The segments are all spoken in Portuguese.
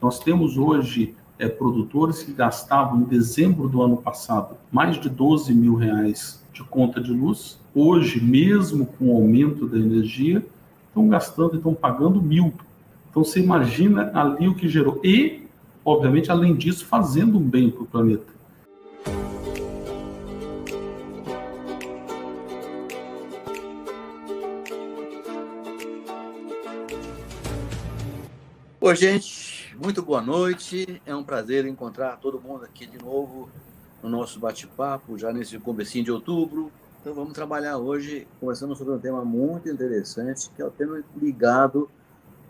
Nós temos hoje é, produtores que gastavam em dezembro do ano passado mais de 12 mil reais de conta de luz. Hoje, mesmo com o aumento da energia, estão gastando e estão pagando mil. Então você imagina ali o que gerou. E, obviamente, além disso, fazendo um bem para o planeta. Oi, gente, muito boa noite. É um prazer encontrar todo mundo aqui de novo no nosso bate-papo, já nesse comecinho de outubro. Então vamos trabalhar hoje conversando sobre um tema muito interessante, que é o tema ligado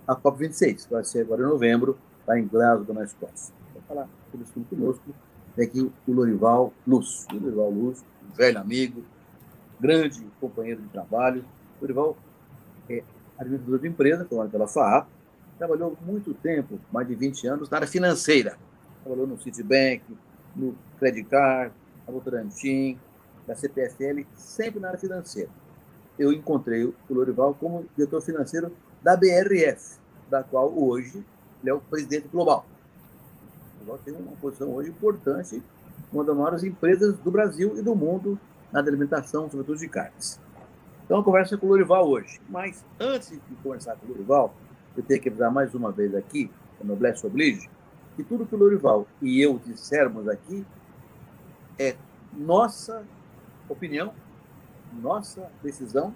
à COP26, que vai ser agora em novembro, lá em Glasgow, na Escócia. Vou falar sobre isso conosco. Tem aqui o Lorival Luz. O Lorival Luz, um velho amigo, grande companheiro de trabalho. O Lorival é administrador de empresa, formado pela FAAP, trabalhou muito tempo, mais de 20 anos, na área financeira. Trabalhou no Citibank, no Credit Card, na Votorantim, da CPFL, sempre na área financeira. Eu encontrei o Lorival como diretor financeiro da BRF, da qual hoje ele é o presidente global. O Lorival tem uma posição hoje importante, uma das maiores empresas do Brasil e do mundo na alimentação, sobretudo de carnes. Então, a conversa com o Lorival hoje. Mas, antes de conversar com o Lorival, eu tenho que avisar mais uma vez aqui, a Noblesse Oblige, que tudo que o Lorival e eu dissermos aqui é nossa opinião, nossa decisão,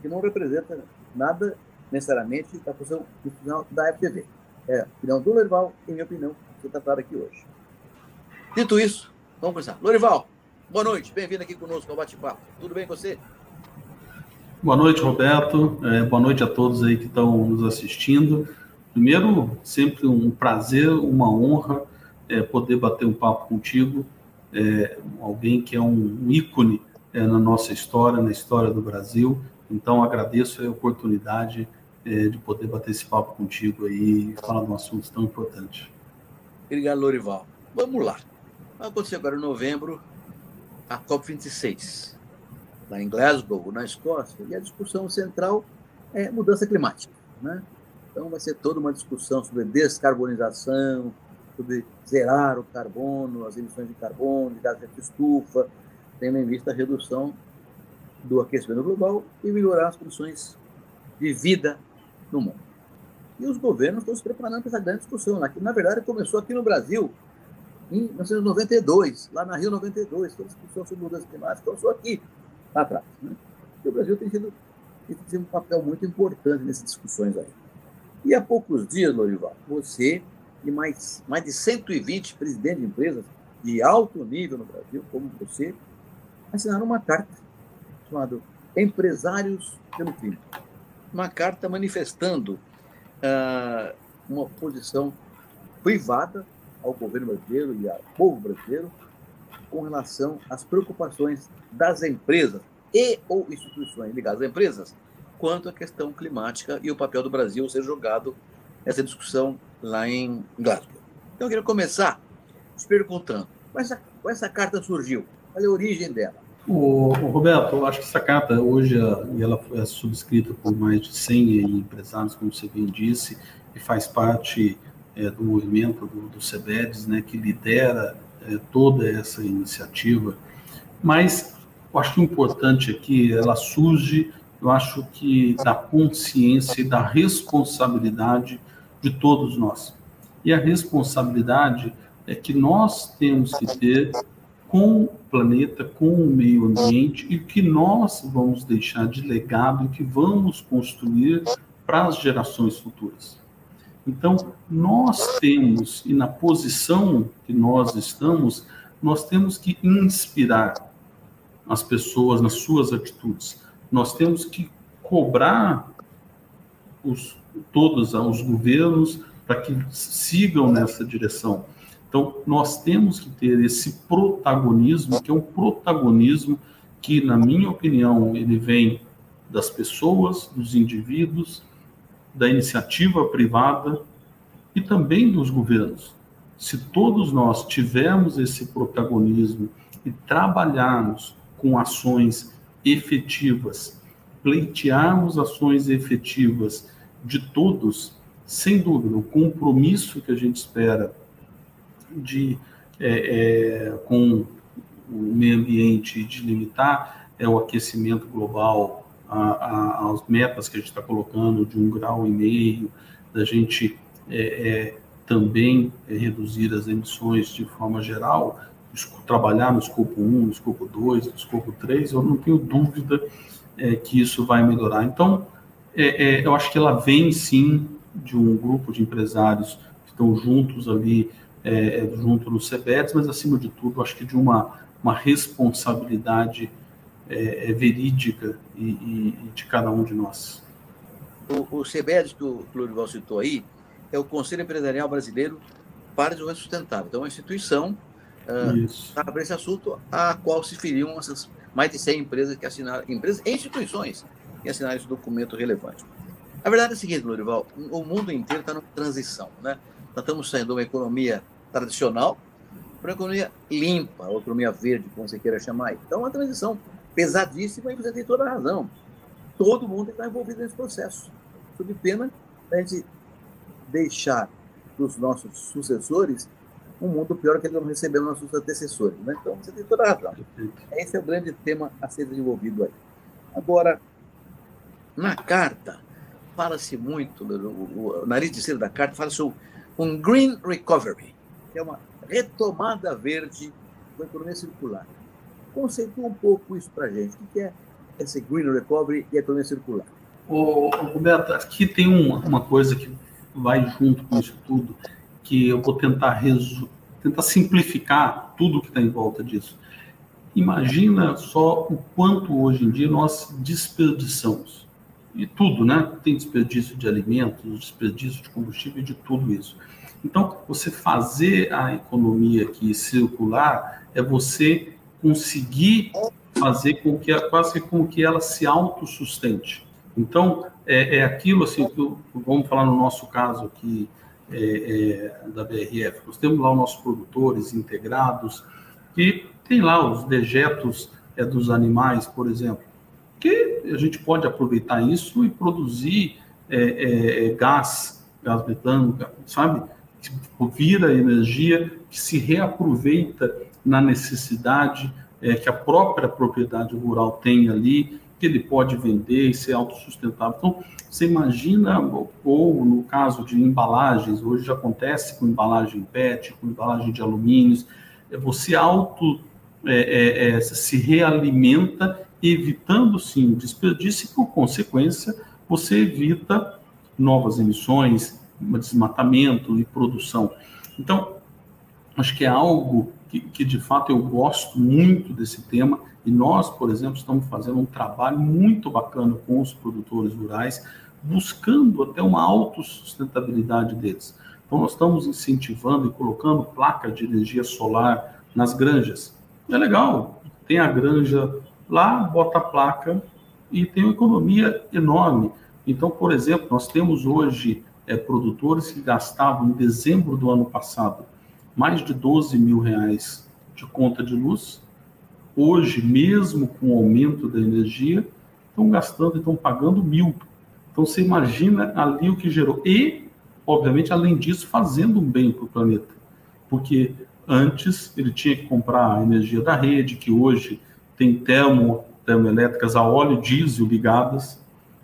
que não representa nada necessariamente da posição da FTV. É a opinião do Lorival e minha opinião, que está clara aqui hoje. Dito isso, vamos começar. Lorival, boa noite, bem-vindo aqui conosco ao Bate-Papo. Tudo bem com você? Boa noite, Roberto. É, boa noite a todos aí que estão nos assistindo. Primeiro, sempre um prazer, uma honra é, poder bater um papo contigo, é, alguém que é um ícone é, na nossa história, na história do Brasil. Então, agradeço a oportunidade é, de poder bater esse papo contigo aí e falar de um assunto tão importante. Obrigado, Lorival. Vamos lá. Vai acontecer agora em novembro a COP26 lá em Glasgow, na Escócia, e a discussão central é mudança climática. Né? Então, vai ser toda uma discussão sobre descarbonização, sobre zerar o carbono, as emissões de carbono, de gases de estufa, tendo em vista a redução do aquecimento global e melhorar as condições de vida no mundo. E os governos estão se preparando para essa grande discussão. Né? Na verdade, começou aqui no Brasil em 1992, lá na Rio 92, toda a discussão sobre mudança climática começou aqui, lá atrás. Né? E o Brasil tem tido, tem tido um papel muito importante nessas discussões aí. E há poucos dias, Lorival, você e mais, mais de 120 presidentes de empresas de alto nível no Brasil, como você, assinaram uma carta chamada Empresários pelo Clima. Uma carta manifestando uh, uma posição privada ao governo brasileiro e ao povo brasileiro com relação às preocupações das empresas e ou instituições ligadas às empresas quanto à questão climática e o papel do Brasil ser jogado nessa discussão lá em Glasgow. Então, eu queria começar te perguntando, como essa, como essa carta surgiu? Qual é a origem dela? O, o Roberto, eu acho que essa carta hoje ela foi subscrita por mais de 100 empresários, como você bem disse, e faz parte é, do movimento do, do CEBEDES, né, que lidera é, toda essa iniciativa, mas eu acho importante aqui, ela surge, eu acho que da consciência e da responsabilidade de todos nós. E a responsabilidade é que nós temos que ter com o planeta, com o meio ambiente e que nós vamos deixar de legado e que vamos construir para as gerações futuras. Então, nós temos, e na posição que nós estamos, nós temos que inspirar as pessoas nas suas atitudes. Nós temos que cobrar os, todos os governos para que sigam nessa direção. Então, nós temos que ter esse protagonismo, que é um protagonismo que, na minha opinião, ele vem das pessoas, dos indivíduos, da iniciativa privada e também dos governos. Se todos nós tivermos esse protagonismo e trabalharmos com ações efetivas, pleitearmos ações efetivas de todos, sem dúvida, o compromisso que a gente espera de é, é, com o meio ambiente de limitar é o aquecimento global, as metas que a gente está colocando de um grau e meio, da gente é, é também reduzir as emissões de forma geral, trabalhar no escopo 1, no escopo 2, no escopo 3, eu não tenho dúvida é, que isso vai melhorar. Então, é, é, eu acho que ela vem sim de um grupo de empresários que estão juntos ali, é, é, junto no CBETS, mas acima de tudo, acho que de uma, uma responsabilidade é, verídica e, e, e, de cada um de nós. O, o que o Plurival citou aí é o Conselho Empresarial Brasileiro para o Desenvolvimento Sustentável. Então, é uma instituição uh, para esse assunto a qual se feriam essas mais de 100 empresas que assinaram, empresas e instituições que assinaram esse documento relevante. A verdade é a seguinte, Lorival, o mundo inteiro está numa transição, né? Nós estamos saindo de uma economia tradicional para uma economia limpa, ou economia verde, como você queira chamar. Então, é uma transição pesadíssima e você tem toda a razão. Todo mundo está envolvido nesse processo, sob pena a gente deixar para os nossos sucessores um mundo pior que eles não receberam nossos antecessores. Né? Então, você tem toda a razão. Esse é o grande tema a ser desenvolvido aí. Agora, na carta, fala-se muito, o, o, nariz de cera da carta fala sobre um green recovery, que é uma retomada verde da economia circular. Conceitua um pouco isso para a gente. O que é esse green recovery e a economia circular? Ô, Roberto, aqui tem uma, uma coisa que vai junto com isso tudo, que eu vou tentar, tentar simplificar tudo que está em volta disso. Imagina só o quanto hoje em dia nós desperdiçamos. E tudo, né? Tem desperdício de alimentos, desperdício de combustível, de tudo isso. Então, você fazer a economia aqui circular é você conseguir fazer com que quase com que ela se autossustente. Então, é, é aquilo assim, que, vamos falar no nosso caso aqui, é, é, da BRF. Nós temos lá os nossos produtores integrados, que tem lá os dejetos é, dos animais, por exemplo, que a gente pode aproveitar isso e produzir é, é, é, gás, gás metano, sabe? Que vira energia que se reaproveita na necessidade que a própria propriedade rural tem ali, que ele pode vender e ser autossustentável. Então, você imagina, ou no caso de embalagens, hoje já acontece com embalagem PET, com embalagem de alumínios, é você auto é, é, é, se realimenta, evitando sim o desperdício e, por consequência, você evita novas emissões, desmatamento e produção. Então, acho que é algo que, que de fato eu gosto muito desse tema e nós, por exemplo, estamos fazendo um trabalho muito bacana com os produtores rurais buscando até uma autossustentabilidade deles. Então, nós estamos incentivando e colocando placa de energia solar nas granjas. É legal, tem a granja lá, bota a placa e tem uma economia enorme. Então, por exemplo, nós temos hoje é, produtores que gastavam em dezembro do ano passado mais de 12 mil reais de conta de luz. Hoje, mesmo com o aumento da energia, estão gastando e estão pagando mil então você imagina ali o que gerou. E, obviamente, além disso, fazendo um bem para o planeta. Porque antes ele tinha que comprar a energia da rede, que hoje tem termo, termoelétricas a óleo diesel ligadas.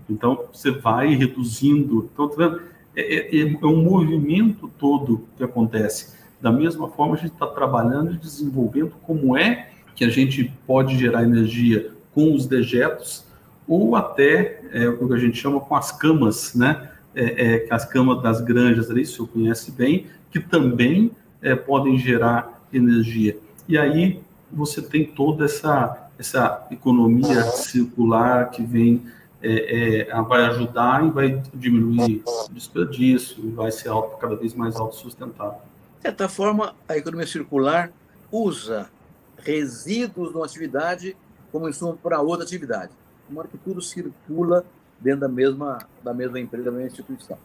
Então você vai reduzindo. Então, tá é, é, é um movimento todo que acontece. Da mesma forma, a gente está trabalhando e desenvolvendo como é que a gente pode gerar energia com os dejetos ou até é, o que a gente chama com as camas, né? É, é, as camas das granjas ali, se o conhece bem, que também é, podem gerar energia. E aí você tem toda essa, essa economia circular que vem, é, é, vai ajudar e vai diminuir desperdício vai ser alto, cada vez mais autossustentável. De certa forma, a economia circular usa resíduos de uma atividade como insumo para outra atividade modo que tudo circula dentro da mesma, da mesma empresa, da mesma instituição.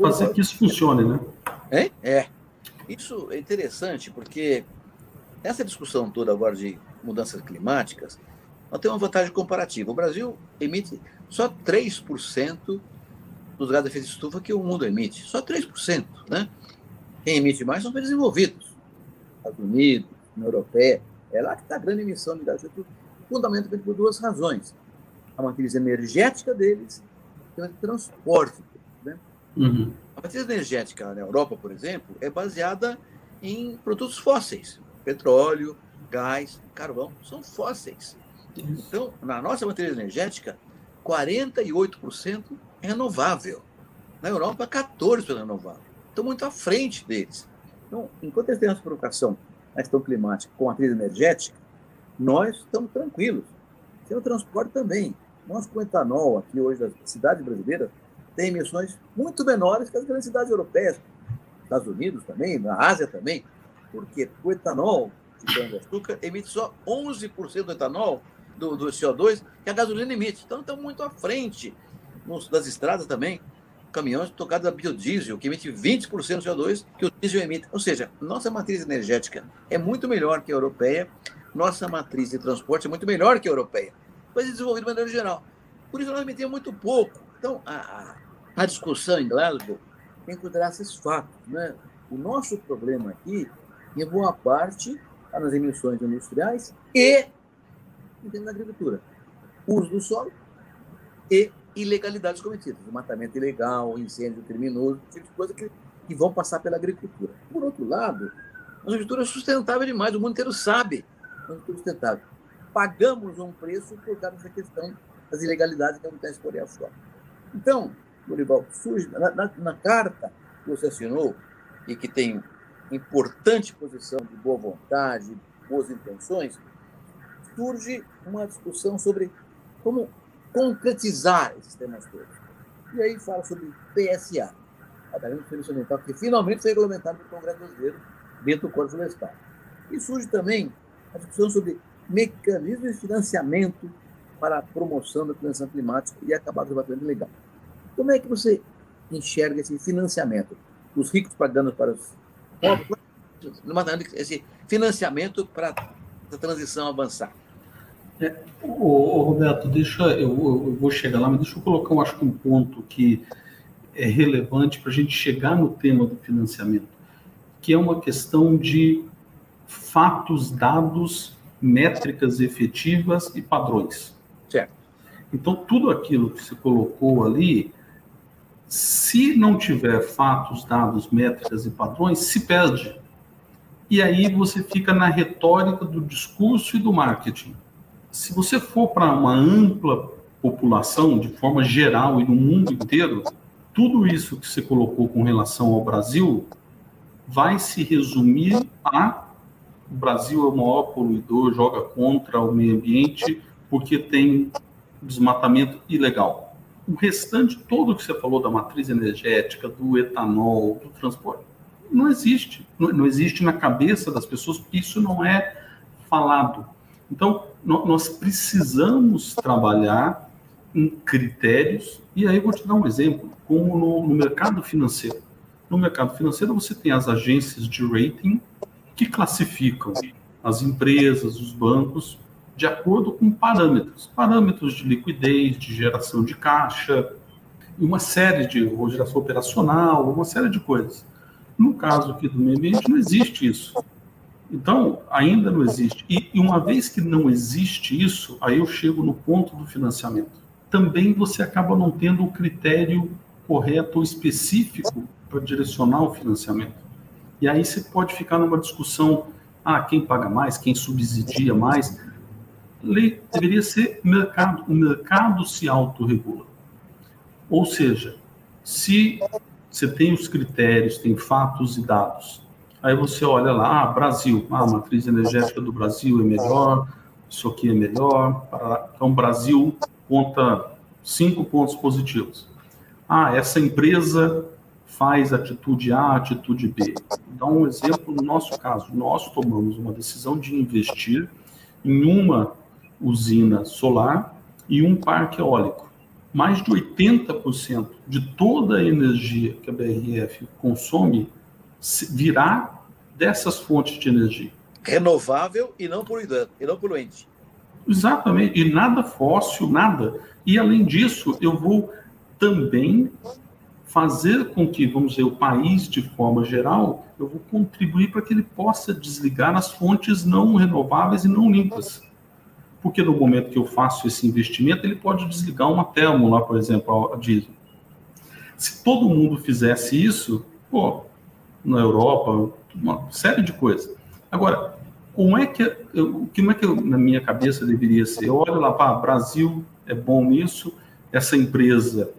Fazer que isso funcione, né? É, é. Isso é interessante porque essa discussão toda agora de mudanças climáticas, nós temos uma vantagem comparativa. O Brasil emite só 3% dos gases de efeito de estufa que o mundo emite. Só 3%. Né? Quem emite mais são os desenvolvidos. Estados Unidos, União Europeia. É lá que está a grande emissão de de efeito fundamentalmente por duas razões. A matriz energética deles e o transporte. Né? Uhum. A matriz energética na Europa, por exemplo, é baseada em produtos fósseis. Petróleo, gás, carvão, são fósseis. Então, na nossa matriz energética, 48% é renovável. Na Europa, 14% é renovável. Estão muito à frente deles. Então, enquanto eles têm essa preocupação na questão climática com a matriz energética, nós estamos tranquilos. Tem o transporte também. Nós, com etanol, aqui hoje, das cidades brasileiras, tem emissões muito menores que as grandes cidades europeias, Estados Unidos também, na Ásia também. Por quê? Porque o etanol de cana-de-açúcar emite só 11% do etanol, do, do, CO2, que a gasolina emite. Então, estamos muito à frente nos, das estradas também. Caminhões tocados a biodiesel, que emite 20% do CO2 que o diesel emite. Ou seja, nossa matriz energética é muito melhor que a europeia, nossa matriz de transporte é muito melhor que a europeia, mas é desenvolvida de maneira geral. Por isso, nós emitimos muito pouco. Então, a, a, discussão em Glasgow tem que considerar esses fatos. Né? O nosso problema aqui, em boa parte, está nas emissões industriais e da agricultura. Uso do solo e ilegalidades cometidas. Desmatamento ilegal, incêndio criminoso, tipo de coisa que, que vão passar pela agricultura. Por outro lado, a agricultura é sustentável demais, o mundo inteiro sabe. É sustentável. Pagamos um preço por causa dessa questão das ilegalidades que acontecem por aí afora. Então, Dorival, surge na, na, na, carta que você assinou e que tem importante posição de boa vontade, boas intenções, surge uma discussão sobre como concretizar esses temas todos. E aí fala sobre PSA, Pagamento Serviço Ambiental, que finalmente foi regulamentado pelo Congresso Brasileiro dentro do Código Florestal. E surge também a discussão sobre mecanismos de financiamento para a promoção da transição climática e acabar com o desmatamento legal. Como é que você enxerga esse financiamento? Os ricos pagando para os pobres? Esse financiamento para a transição avançar. É, ô, ô, Roberto, deixa eu, eu, vou chegar lá, mas deixa eu colocar, eu acho que um ponto que é relevante para a gente chegar no tema do financiamento, que é uma questão de fatos, dados, métricas efetivas e padrões. Certo. Então, tudo aquilo que se colocou ali, se não tiver fatos, dados, métricas e padrões, se perde. E aí você fica na retórica do discurso e do marketing. Se você for para uma ampla população, de forma geral e no mundo inteiro, tudo isso que você colocou com relação ao Brasil vai se resumir a o Brasil é o maior poluidor, joga contra o meio ambiente porque tem desmatamento ilegal. O restante todo que você falou da matriz energética, do etanol, do transporte, não existe. Não, não existe na cabeça das pessoas, isso não é falado. Então, nós precisamos trabalhar em critérios, e aí eu vou te dar um exemplo, como no, no mercado financeiro. No mercado financeiro, você tem as agências de rating, que classificam as empresas, os bancos, de acordo com parâmetros. Parâmetros de liquidez, de geração de caixa, uma série de geração operacional, uma série de coisas. No caso aqui do meio ambiente, não existe isso. Então, ainda não existe. E, e uma vez que não existe isso, aí eu chego no ponto do financiamento. Também você acaba não tendo o critério correto ou específico para direcionar o financiamento. E aí você pode ficar numa discussão, ah, quem paga mais, quem subsidia mais. Lei deveria ser mercado, o mercado se autorregula. Ou seja, se você tem os critérios, tem fatos e dados, aí você olha lá, ah, Brasil, ah, a matriz energética do Brasil é melhor, isso aqui é melhor, então Brasil conta cinco pontos positivos. Ah, essa empresa faz atitude A, atitude B. Então, um exemplo no nosso caso, nós tomamos uma decisão de investir em uma usina solar e um parque eólico. Mais de 80% de toda a energia que a BRF consome virá dessas fontes de energia. Renovável e não poluidante, e não poluente. Exatamente, e nada fóssil, nada. E além disso, eu vou também fazer com que, vamos dizer, o país, de forma geral, eu vou contribuir para que ele possa desligar as fontes não renováveis e não limpas. Porque no momento que eu faço esse investimento, ele pode desligar uma termo lá, por exemplo, a diesel. Se todo mundo fizesse isso, pô, na Europa, uma série de coisas. Agora, como é que, eu, como é que eu, na minha cabeça deveria ser? Eu olho lá, Brasil é bom nisso, essa empresa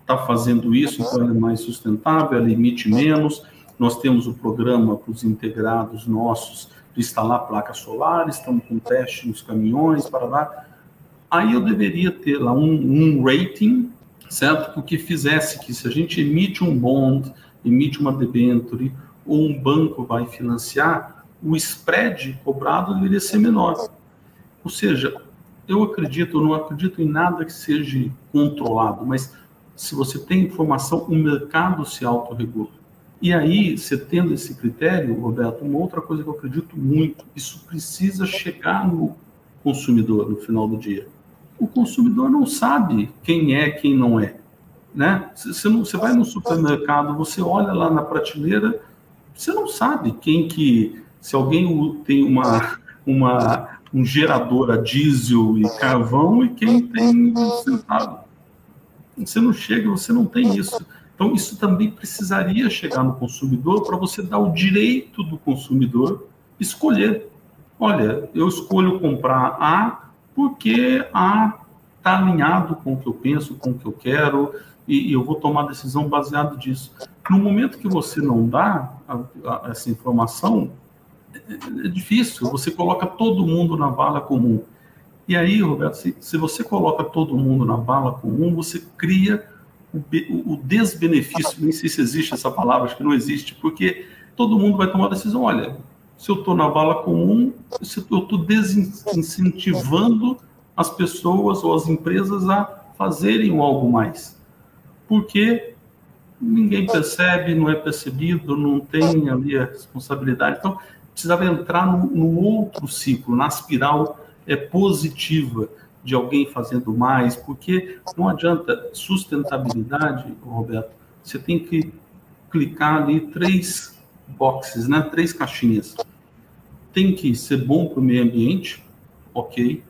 está fazendo isso, então ela é mais sustentável, ela emite menos. Nós temos o programa para os integrados nossos de instalar placas solares, estamos com teste nos caminhões, para lá. Aí eu deveria ter lá um, um rating, certo? Que fizesse que se a gente emite um bond, emite uma debenture, ou um banco vai financiar, o spread cobrado deveria ser menor. Ou seja, eu acredito, não acredito em nada que seja controlado, mas se você tem informação, o mercado se autorregula. E aí, você tendo esse critério, Roberto, uma outra coisa que eu acredito muito, isso precisa chegar no consumidor no final do dia. O consumidor não sabe quem é, quem não é. Né? Você, não, você vai no supermercado, você olha lá na prateleira, você não sabe quem que. Se alguém tem uma, uma, um gerador a diesel e carvão e quem tem centavo você não chega, você não tem isso. Então, isso também precisaria chegar no consumidor para você dar o direito do consumidor escolher. Olha, eu escolho comprar A porque A está alinhado com o que eu penso, com o que eu quero, e, e eu vou tomar decisão baseado disso. No momento que você não dá a, a, essa informação, é, é difícil, você coloca todo mundo na vala comum. E aí, Roberto, se, se você coloca todo mundo na bala comum, você cria o, o, desbenefício, nem sei se existe essa palavra, acho que não existe, porque todo mundo vai tomar a decisão, olha, se eu estou na bala comum, eu estou desincentivando as pessoas ou as empresas a fazerem algo mais. Porque ninguém percebe, não é percebido, não tem ali a responsabilidade. Então, precisava entrar no, no outro ciclo, na espiral é positiva de alguém fazendo mais, porque não adianta sustentabilidade, Roberto, você tem que clicar ali três boxes, né? Três caixinhas. Tem que ser bom para o meio ambiente, ok.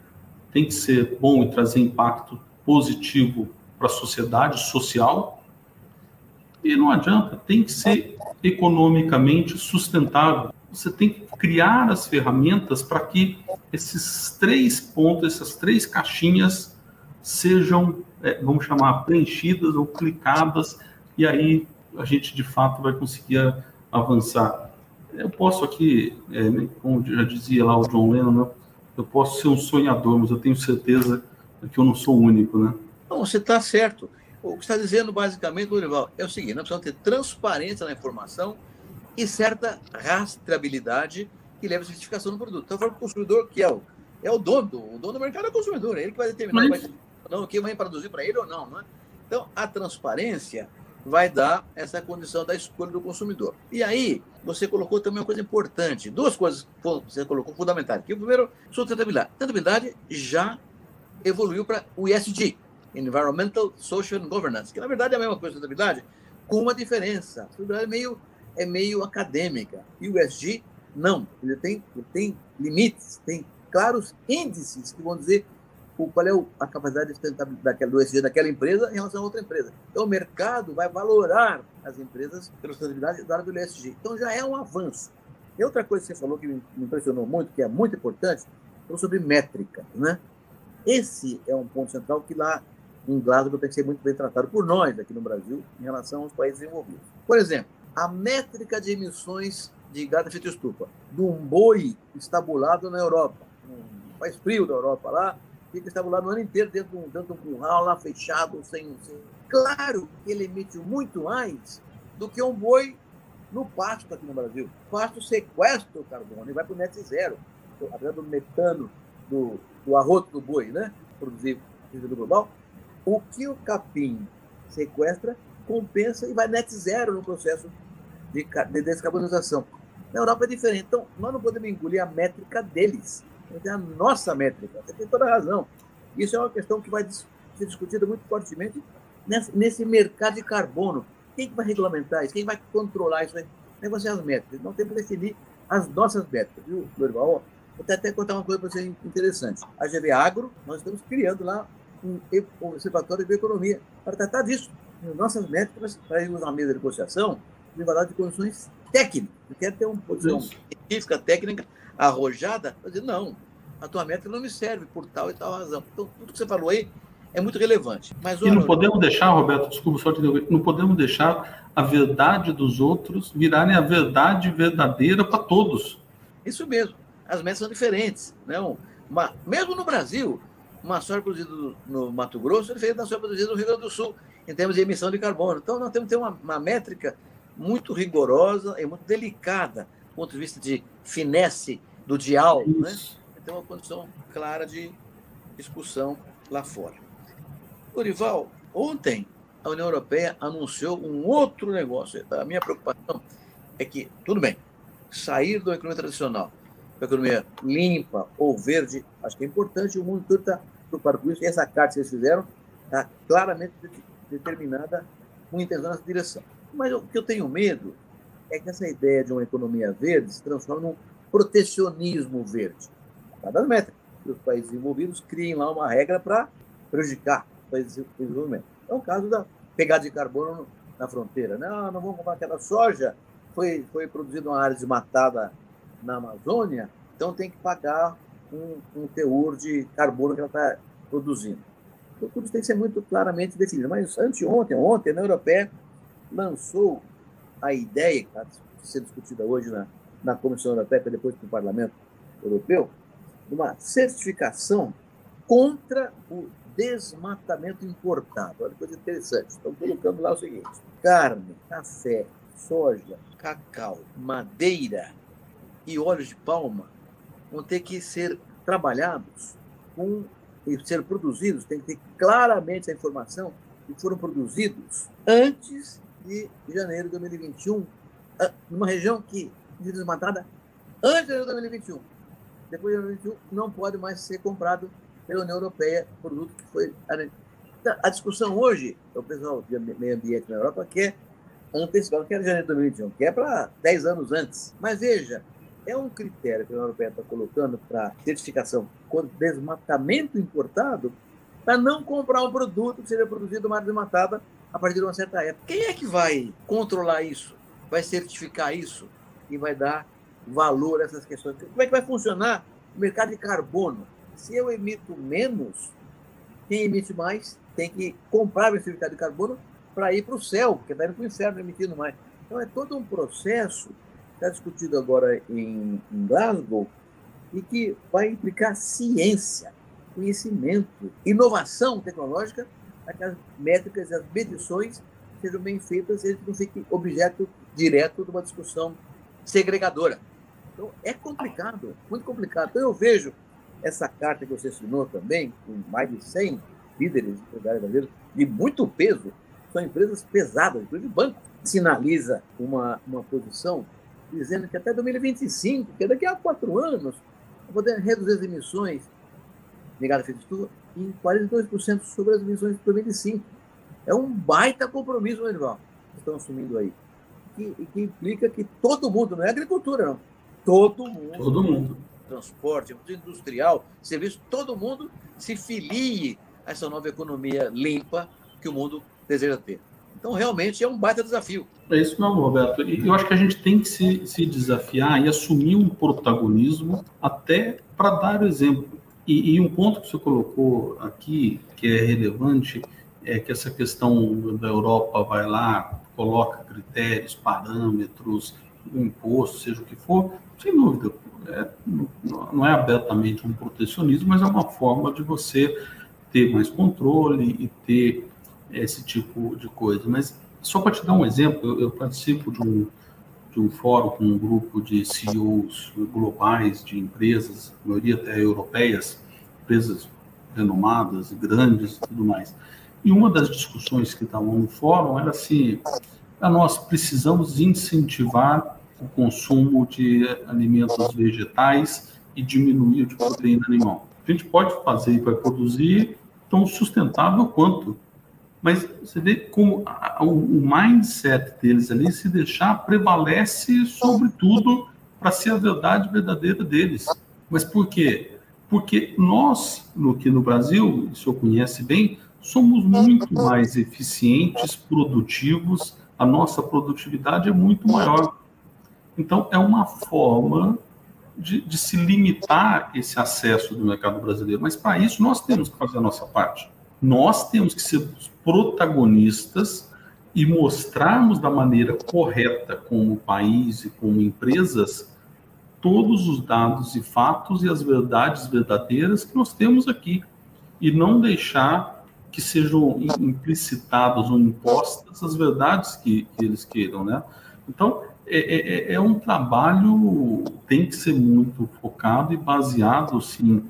Tem que ser bom e trazer impacto positivo para a sociedade social. E não adianta, tem que ser economicamente sustentável você tem que criar as ferramentas para que esses três pontos, essas três caixinhas sejam, é, vamos chamar, preenchidas ou clicadas, e aí a gente de fato vai conseguir avançar. Eu posso aqui, é, né, como já dizia lá o John Lennon, né, eu posso ser um sonhador, mas eu tenho certeza que eu não sou único, né? Não, você está certo. O que está dizendo basicamente, Dorival, é o seguinte: nós precisamos ter transparência na informação e certa rastreabilidade que leva a certificação do produto. Então, o consumidor, que é o, é o dono, o dono do mercado é o consumidor, é ele que vai determinar Mas... vai, não, o que vai produzir para ele ou não, é? Então, a transparência vai dar essa condição da escolha do consumidor. E aí, você colocou também uma coisa importante, duas coisas que você colocou fundamentais. Que o primeiro, sustentabilidade. Sustentabilidade já evoluiu para o ESG, Environmental, Social and Governance, que na verdade é a mesma coisa sustentabilidade, com uma diferença. A sustentabilidade é meio é meio acadêmica. E o ESG, não. Ele tem, ele tem limites, tem claros índices que vão dizer o, qual é a capacidade de sustentabilidade do ESG daquela empresa em relação a outra empresa. Então, o mercado vai valorar as empresas pela sustentabilidade da área do ESG. Então, já é um avanço. E outra coisa que você falou que me impressionou muito, que é muito importante, foi sobre métrica. Né? Esse é um ponto central que lá em Glasgow tem que ser muito bem tratado por nós aqui no Brasil em relação aos países desenvolvidos. Por exemplo, a métrica de emissões de gás de estufa de um boi estabulado na Europa. Faz frio da Europa lá, fica estabulado o ano inteiro dentro de um, dentro de um curral lá fechado, sem, sem. Claro que ele emite muito mais do que um boi no pasto aqui no Brasil. O pasto sequestra o carbono e vai para o net zero, apesar do metano do, do arroto do boi, né? Produzir do global. O que o capim sequestra compensa e vai net zero no processo de, de descarbonização. Na Europa é diferente. Então, nós não podemos engolir a métrica deles. É a nossa métrica. Você tem toda a razão. Isso é uma questão que vai ser discutida muito fortemente nesse mercado de carbono. Quem vai regulamentar isso? Quem vai controlar isso? Negociar as métricas. Então temos que definir as nossas métricas, viu, Dorival? Vou até contar uma coisa para você interessante. A GV Agro, nós estamos criando lá um observatório de economia para tratar disso. Nossas métricas, para irmos na mesa de negociação, de igualdade de condições técnicas. Você quer ter uma posição científica, técnica, arrojada? Mas não, a tua métrica não me serve por tal e tal razão. Então, tudo que você falou aí é muito relevante. Mas, e não podemos deixar, Roberto, desculpa só te dizer, não podemos deixar a verdade dos outros virarem a verdade verdadeira para todos. Isso mesmo. As metas são diferentes. Né? Uma, mesmo no Brasil, uma soja produzida no Mato Grosso é diferente da soja produzida no Rio Grande do Sul, em termos de emissão de carbono. Então, nós temos que ter uma, uma métrica muito rigorosa e muito delicada, do ponto de vista de finesse do dial, né? Então, uma condição clara de discussão lá fora. Dorival, ontem a União Europeia anunciou um outro negócio. A minha preocupação é que, tudo bem, sair da economia tradicional para a economia limpa ou verde, acho que é importante, o mundo todo está preocupado com isso, e essa carta que vocês fizeram está claramente determinada com intenção nessa direção. Mas o que eu tenho medo é que essa ideia de uma economia verde se transforme num protecionismo verde. Está das métricas. Os países desenvolvidos criem lá uma regra para prejudicar países em desenvolvimento. É o caso da pegada de carbono na fronteira. Né? Ah, não vamos comprar aquela soja, foi, foi produzida uma área desmatada na Amazônia, então tem que pagar um, um teor de carbono que ela está produzindo. Então, tudo tem que ser muito claramente definido. Mas anteontem, ontem, a União Europeia lançou a ideia, que está sendo discutida hoje na, na Comissão Europeia, depois para o Parlamento Europeu, de uma certificação contra o desmatamento importado. Olha que coisa interessante. Estão colocando lá o seguinte: carne, café, soja, cacau, madeira e óleos de palma vão ter que ser trabalhados com e ser produzidos, tem que ter claramente a informação que foram produzidos antes de janeiro de 2021, ah, numa região que foi desmatada antes de janeiro de 2021. Depois de 2021 não pode mais ser comprado pela União Europeia, produto que foi. A discussão hoje, o pessoal de meio ambiente na Europa quer antecipar, quer janeiro de 2021, quer para 10 anos antes. Mas veja, é um critério que a União Europeia está colocando para certificação com desmatamento importado para não comprar um produto que seja produzido uma área desmatada a partir de uma certa época. Quem é que vai controlar isso? Vai certificar isso? E vai dar valor a essas questões? Como é que vai funcionar o mercado de carbono? Se eu emito menos, quem emite mais tem que comprar meu certificado de carbono para ir para o céu, porque está indo para o inferno emitindo mais. Então é todo um processo está discutido agora em, em Glasgow e que vai implicar ciência, conhecimento, inovação tecnológica, para que as métricas e as medições sejam bem feitas e não fiquem objeto direto de uma discussão segregadora. Então, é complicado, muito complicado. Então, eu vejo essa carta que você assinou também, com mais de 100 líderes empresários brasileiros, de muito peso, são empresas pesadas, inclusive banco, sinaliza uma, uma posição dizendo que até 2025, que é daqui a quatro anos, poder reduzir as emissões de gás efeito estufa em 42% sobre as emissões de 2005. É um baita compromisso, Edival, que estão assumindo aí. E que implica que todo mundo, não é agricultura, não. Todo mundo. Todo mundo transporte, industrial, serviço, todo mundo se filie a essa nova economia limpa que o mundo deseja ter. Então, realmente, é um baita desafio. É isso mesmo, Roberto. E eu acho que a gente tem que se, se desafiar e assumir um protagonismo até para dar o exemplo. E, e, um ponto que você colocou aqui, que é relevante, é que essa questão da Europa vai lá, coloca critérios, parâmetros, imposto, seja o que for, sem dúvida, é, não é abertamente um protecionismo, mas é uma forma de você ter mais controle e ter esse tipo de coisa. Mas só para te dar um exemplo, eu, eu participo de um, de um fórum com um grupo de CEOs globais de empresas, a maioria até europeias, empresas renomadas, grandes e tudo mais. E uma das discussões que estavam no fórum era assim: nós precisamos incentivar o consumo de alimentos vegetais e diminuir o de proteína animal. A gente pode fazer e vai produzir tão sustentável quanto, Mas você vê como a, o mindset deles ali, se deixar, prevalece sobre tudo para ser a verdade verdadeira deles. Mas por quê? Porque nós, no que no Brasil, o senhor conhece bem, somos muito mais eficientes, produtivos, a nossa produtividade é muito maior. Então, é uma forma de, de se limitar esse acesso do mercado brasileiro. Mas, para isso, nós temos que fazer a nossa parte. Nós temos que ser protagonistas e mostrarmos da maneira correta, como país e como empresas, todos os dados e fatos e as verdades verdadeiras que nós temos aqui. E não deixar que sejam implicitadas ou impostas as verdades que, que eles queiram, né? Então, é, é, é, é, um trabalho, tem que ser muito focado e baseado, sim,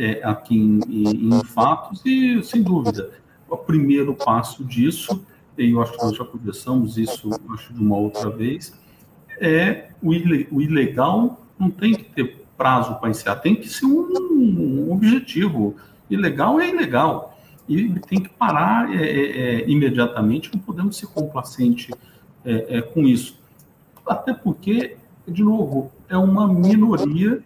é, aqui em, em, fatos e, sem dúvida, o primeiro passo disso, e eu acho que nós já conversamos isso, acho, de uma outra vez, é o, ilegal não tem que ter prazo para encerrar, tem que ser um, um objetivo. Ilegal é ilegal e tem que parar é, é, é, imediatamente, não podemos ser complacentes é, é, com isso. Até porque, de novo, é uma minoria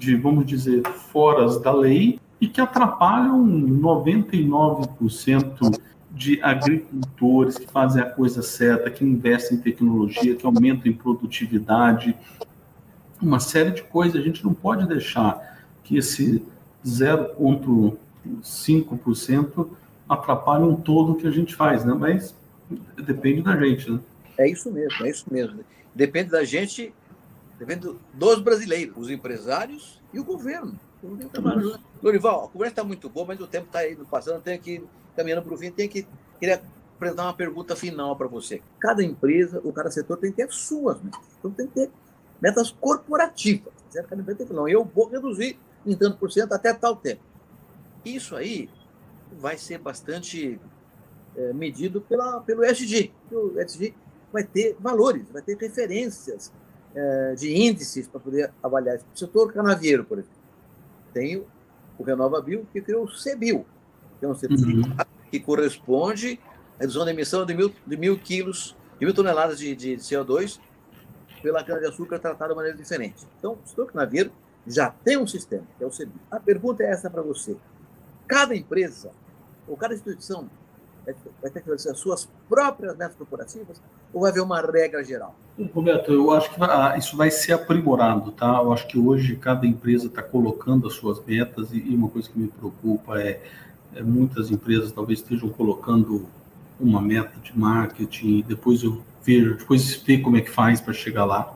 de, vamos dizer, foras da lei e que atrapalham 99% de agricultores que fazem a coisa certa, que investem em tecnologia, que aumentam em produtividade, uma série de coisas. A gente não pode deixar que esse 0,1 5% atrapalham todo o que a gente faz, né? Mas depende da gente, né? É isso mesmo, é isso mesmo. Depende da gente, depende dos brasileiros, os empresários e o governo. Lorival, a conversa está muito boa, mas o tempo está indo passando, tenho que caminhando para o fim, tenho que queria apresentar uma pergunta final para você. Cada empresa, o cada setor tem que ter as suas metas. Então tem que ter metas corporativas. Certo? Cada empresa tem que não, eu vou reduzir em tanto por cento até tal tempo. Isso aí vai ser bastante é, medido pela, pelo ESG. O ESG vai ter valores, vai ter referências é, de índices para poder avaliar O setor canavieiro, por exemplo, tem o RenovaBio, que criou o CBio, que é um certificado uhum. que corresponde à redução da emissão de mil, de mil quilos, de mil toneladas de, de CO2 pela cana-de-açúcar tratada de maneira diferente. Então, o setor canavieiro já tem um sistema, que é o CBio. A pergunta é essa para você cada empresa ou cada instituição vai ter que fazer as suas próprias metas corporativas ou vai haver uma regra geral? Roberto, eu acho que ah, isso vai ser aprimorado, tá? Eu acho que hoje cada empresa está colocando as suas metas e, uma coisa que me preocupa é, é muitas empresas talvez estejam colocando uma meta de marketing, depois eu vejo, depois ver como é que faz para chegar lá.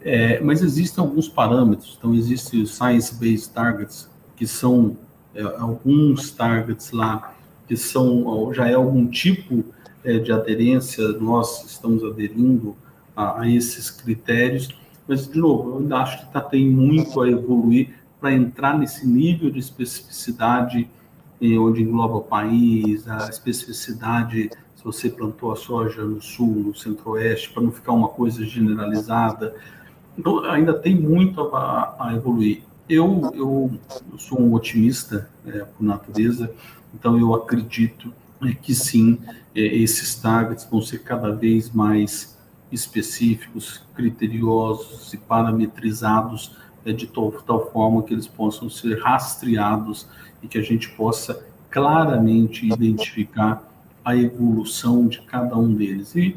É, mas existem alguns parâmetros, então existem os Science-Based Targets, que são é, alguns targets lá que são já é algum tipo é, de aderência, nós estamos aderindo a, a, esses critérios, mas de novo, eu ainda acho que tá, tem muito a evoluir para entrar nesse nível de especificidade eh, onde engloba o país, a especificidade se você plantou a soja no sul, no centro-oeste, para não ficar uma coisa generalizada. Então, ainda tem muito a, a evoluir. Eu, eu, eu sou um otimista é, por natureza, então eu acredito é, que sim, é, esses targets vão ser cada vez mais específicos, criteriosos e parametrizados é, de tal, tal forma que eles possam ser rastreados e que a gente possa claramente identificar a evolução de cada um deles. E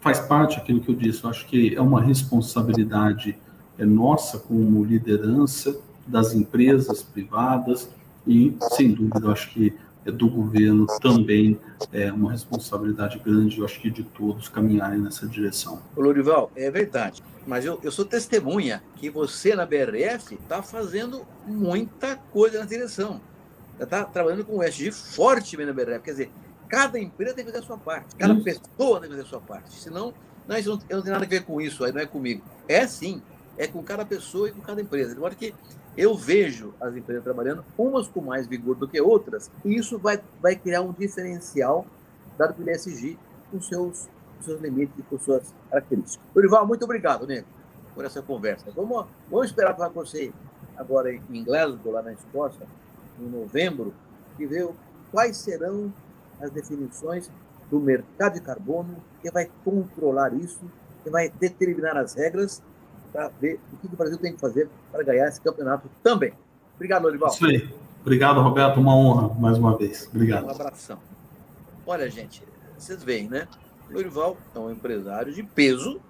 faz parte aquilo que eu disse, eu acho que é uma responsabilidade é nossa como liderança das empresas privadas e, sem dúvida, eu acho que é do governo também é uma responsabilidade grande, eu acho que de todos caminharem nessa direção. Ô, Lorival, é verdade, mas eu, eu sou testemunha que você na BRF está fazendo muita coisa na direção. Está trabalhando com o SG forte na BRF, quer dizer, cada empresa tem que fazer a sua parte, cada isso. pessoa tem que fazer a sua parte, senão não, isso não, não tem nada a ver com isso, aí não é comigo. É sim, é com cada pessoa e com cada empresa. De modo que eu vejo as empresas trabalhando, umas com mais vigor do que outras, e isso vai, vai criar um diferencial, dado que o ISG, com seus, com seus limites e com suas características. Dorival, muito obrigado, Nego, por essa conversa. Vamos, vamos esperar com você agora em Glasgow, lá na Escócia, em novembro, e ver quais serão as definições do mercado de carbono, que vai controlar isso, que vai determinar as regras para ver o que o Brasil tem que fazer para ganhar esse campeonato também. Obrigado, Lorival. Isso aí. Obrigado, Roberto. Uma honra, mais uma vez. Obrigado. Um abração. Olha, gente, vocês veem, né? Lorival é um empresário de peso,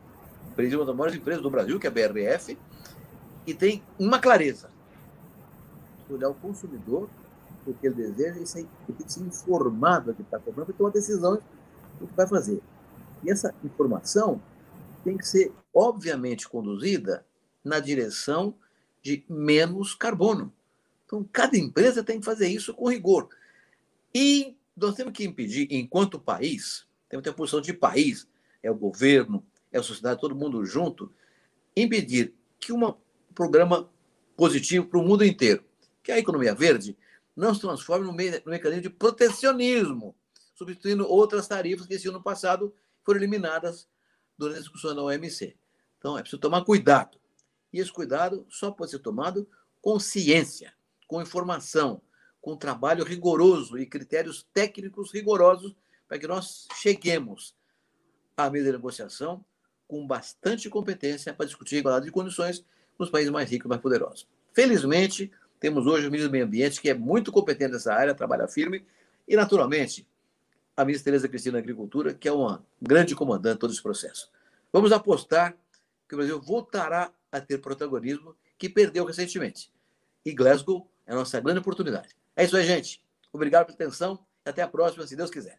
uma das maiores empresas do Brasil, que é a BRF, e tem uma clareza. Olhar o consumidor, o que ele deseja, e tem que ser informado do que está comprando e tomar decisão do que vai fazer. E essa informação tem que ser, obviamente, conduzida na direção de menos carbono. Então, cada empresa tem que fazer isso com rigor. E nós temos que impedir, enquanto país, temos que ter a posição de país, é o governo, é a sociedade, todo mundo junto, impedir que um programa positivo para o mundo inteiro, que a economia verde, não se transforme no mecanismo de protecionismo, substituindo outras tarifas que esse ano passado foram eliminadas durante a discussão da OMC. Então, é preciso tomar cuidado. E esse cuidado só pode ser tomado com ciência, com informação, com trabalho rigoroso e critérios técnicos rigorosos para que nós cheguemos à mesa de negociação com bastante competência para discutir igualdade de condições nos países mais ricos e mais poderosos. Felizmente, temos hoje o ministro do Meio Ambiente, que é muito competente nessa área, trabalha firme, e, naturalmente, a ministra Tereza Cristina da Agricultura, que é uma grande comandante de todo esse processo. Vamos apostar que o Brasil voltará a ter protagonismo que perdeu recentemente. E Glasgow é a nossa grande oportunidade. É isso aí, gente. Obrigado pela atenção. Até a próxima, se Deus quiser.